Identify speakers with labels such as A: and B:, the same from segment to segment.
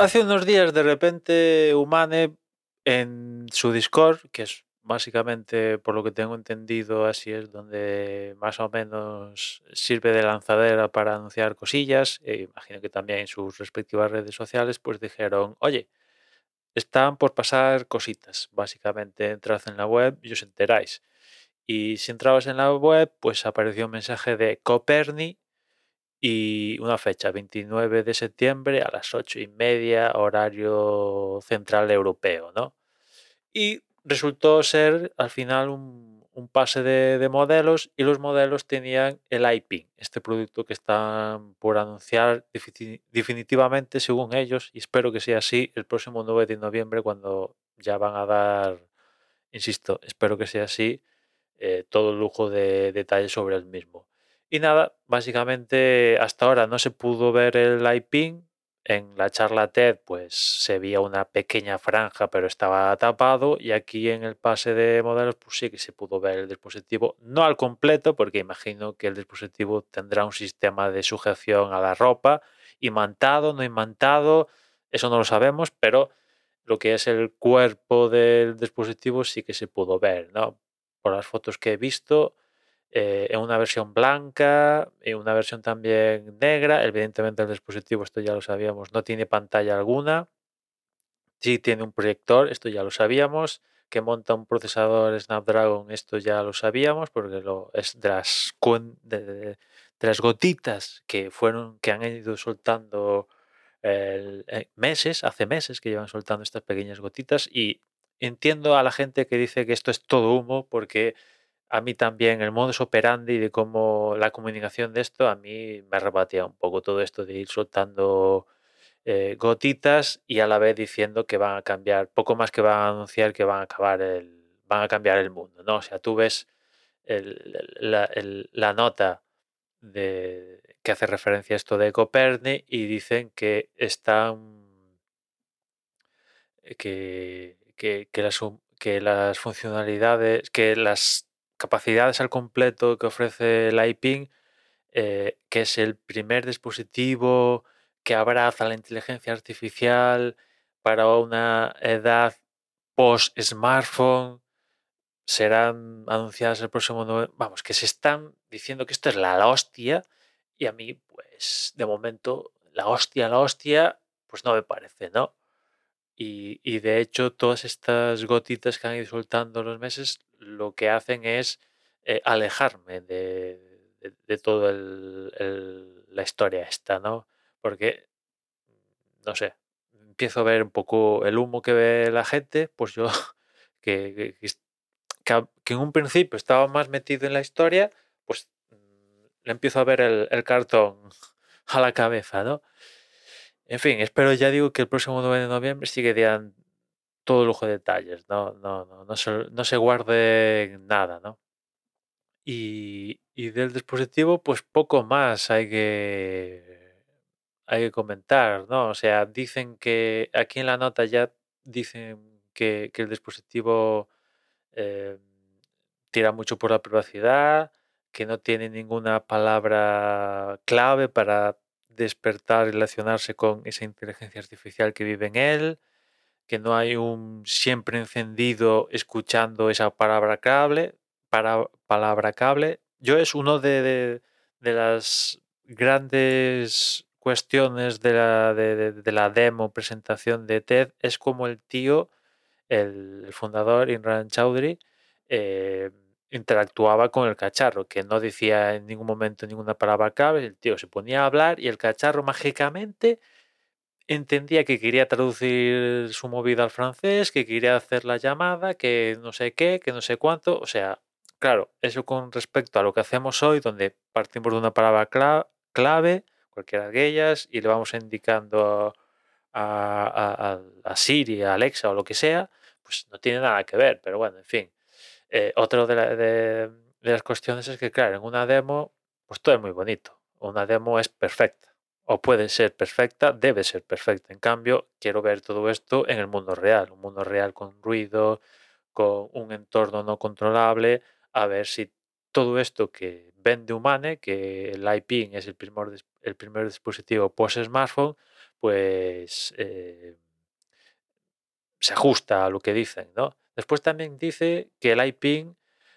A: Hace unos días de repente Humane en su Discord, que es básicamente por lo que tengo entendido así es donde más o menos sirve de lanzadera para anunciar cosillas, e imagino que también en sus respectivas redes sociales, pues dijeron, oye, están por pasar cositas, básicamente entrad en la web y os enteráis. Y si entrabas en la web, pues apareció un mensaje de Coperni y una fecha, 29 de septiembre a las 8 y media, horario central europeo, ¿no? Y resultó ser al final un, un pase de, de, modelos y los modelos tenían el iPin, este producto que están por anunciar definitivamente, según ellos, y espero que sea así, el próximo 9 de noviembre cuando ya van a dar, insisto, espero que sea así, eh, todo el lujo de detalles sobre el mismo. Y nada, básicamente hasta ahora no se pudo ver el iPin. En la charla TED pues se veía una pequeña franja pero estaba tapado y aquí en el pase de modelos pues sí que se pudo ver el dispositivo, no al completo porque imagino que el dispositivo tendrá un sistema de sujeción a la ropa, imantado, no imantado, eso no lo sabemos, pero lo que es el cuerpo del dispositivo sí que se pudo ver, ¿no? Por las fotos que he visto, eh, en una versión blanca, en una versión también negra. Evidentemente el dispositivo, esto ya lo sabíamos, no tiene pantalla alguna. Sí tiene un proyector, esto ya lo sabíamos. Que monta un procesador Snapdragon, esto ya lo sabíamos, porque lo, es de las, de, las gotitas que fueron, que han ido soltando eh, meses, hace meses que llevan soltando estas pequeñas gotitas. Y entiendo a la gente que dice que esto es todo humo, porque a mí también el modus operandi de cómo la comunicación de esto, a mí me rebatía un poco todo esto de ir soltando eh, gotitas y a la vez diciendo que van a cambiar, poco más que van a anunciar que van a acabar el, van a cambiar el mundo, ¿no? O sea, tú ves la, la, nota de, que hace referencia a esto de Coperni y dicen que están que, que, que, las, que las funcionalidades, que las capacidades al completo que ofrece el iPin, eh, que es el primer dispositivo que abraza la inteligencia artificial para una edad post-smartphone, serán anunciadas el próximo... Vamos, que se están diciendo que esto es la, la hostia y a mí, pues, de momento, la hostia, la hostia, pues no me parece, ¿no? Y, y, de hecho, todas estas gotitas que han ido soltando los meses lo que hacen es eh, alejarme de, de, de toda la historia esta, ¿no? Porque, no sé, empiezo a ver un poco el humo que ve la gente, pues yo, que, que, en un principio estaba más metido en la historia, pues mm, le empiezo a ver el, cartón a la cabeza, ¿no? En fin, espero ya digo que el próximo 9 de noviembre sí que digan todo lujo de detalles, no, no, no, no, se, no se guarde nada, ¿no? Y, y, del dispositivo, pues poco más hay que, hay que comentar, ¿no? O sea, dicen que aquí en la nota ya dicen que, que el dispositivo eh, tira mucho por la privacidad, que no tiene ninguna palabra clave para despertar y relacionarse con esa inteligencia artificial que vive en él, que no hay un siempre encendido escuchando esa palabra clave, para, palabra cable. Yo es uno de, de, las grandes cuestiones de la, de, la demo presentación de TED, es como el tío, el, fundador, Imran Chaudhry, eh, interactuaba con el cacharro, que no decía en ningún momento ninguna palabra clave, el tío se ponía a hablar y el cacharro mágicamente entendía que quería traducir su movida al francés, que quería hacer la llamada, que no sé qué, que no sé cuánto, o sea, claro, eso con respecto a lo que hacemos hoy, donde partimos de una palabra clave, cualquiera de ellas, y le vamos indicando a, Siri, a Alexa o lo que sea, pues no tiene nada que ver, pero bueno, en fin. Eh, otro de, la, de, las cuestiones es que, claro, en una demo, pues todo es muy bonito. Una demo es perfecta. O puede ser perfecta, debe ser perfecta. En cambio, quiero ver todo esto en el mundo real. Un mundo real con ruido, con un entorno no controlable. A ver si todo esto que vende Humane, que el iPin es el primer, el primer dispositivo post-smartphone, pues eh, se ajusta a lo que dicen, ¿no? Después también dice que el iPin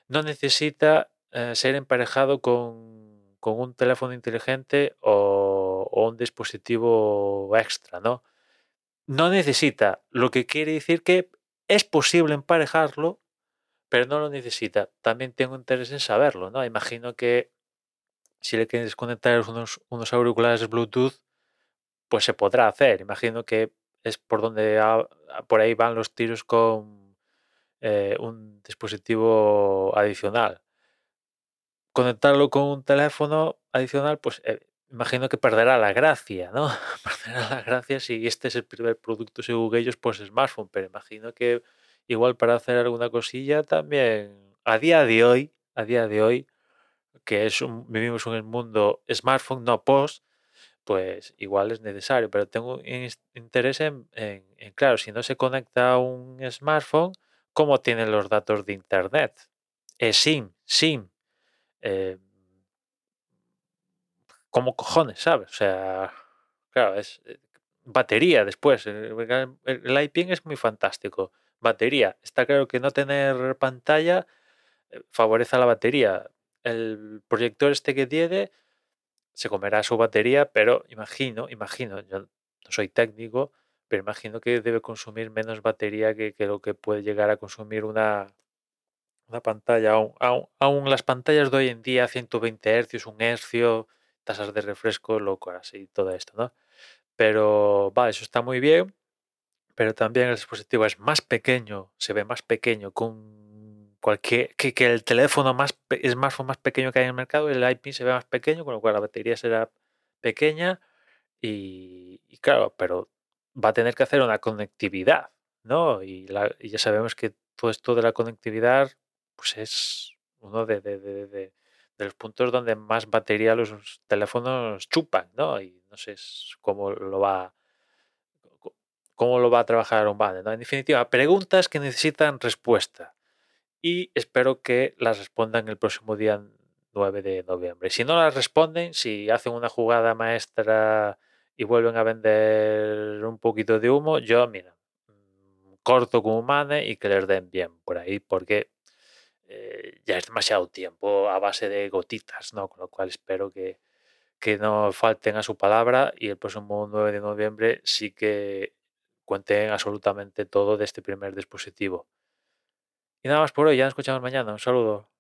A: no necesita eh, ser emparejado con, con un teléfono inteligente o, o un dispositivo extra, ¿no? No necesita, lo que quiere decir que es posible emparejarlo, pero no lo necesita. También tengo interés en saberlo, ¿no? Imagino que si le quieres conectar unos, unos auriculares Bluetooth, pues se podrá hacer. Imagino que es por donde por ahí van los tiros con eh, un dispositivo adicional. Conectarlo con un teléfono adicional, pues eh, imagino que perderá la gracia, ¿no? perderá la gracia si este es el primer producto según ellos, pues smartphone. Pero imagino que igual para hacer alguna cosilla también, a día de hoy, a día de hoy, que es un- vivimos en el mundo smartphone, no post, pues igual es necesario, pero tengo in- interés en, claro, si no se conecta a un smartphone, ¿cómo tienen los datos de internet? Es SIM, SIM. eh, ¿Cómo cojones, sabes? O sea, claro, es eh, batería después. eh, El, el iPin es muy fantástico. Batería. Está claro que no tener pantalla eh, favorece a la batería. El proyector este que tiene se comerá su batería, pero imagino, imagino, yo no soy técnico, pero imagino que debe consumir menos batería que, lo que puede llegar a consumir una, una pantalla. Aún, aún- las pantallas de hoy en día, 120 hercios, un hercio, tasas de refresco locas y todo esto, ¿no? Pero va, eso está muy bien, pero también el dispositivo es más pequeño, se ve más pequeño con cualquier que, que el teléfono más smartphone más pequeño que hay en el mercado, el iPin se ve más pequeño, con lo cual la batería será pequeña y, y claro, pero va a tener que hacer una conectividad, ¿no? Y, la- y ya sabemos que todo esto de la conectividad, pues es uno de, de- de- de- de los puntos donde más batería los teléfonos chupan, ¿no? Y no sé cómo lo va, cómo lo va a trabajar Ombane, ¿no? En definitiva, preguntas que necesitan respuesta y espero que las respondan el próximo día 9 de noviembre. Si no las responden, si hacen una jugada maestra y vuelven a vender un poquito de humo, yo, mira, mm, corto con Humane y que les den bien por ahí, porque eh, ya es demasiado tiempo a base de gotitas, ¿no? Con lo cual espero que, que no falten a su palabra y el próximo 9 de noviembre sí que cuenten absolutamente todo de este primer dispositivo. Y nada más por hoy, ya nos escuchamos mañana. Un saludo.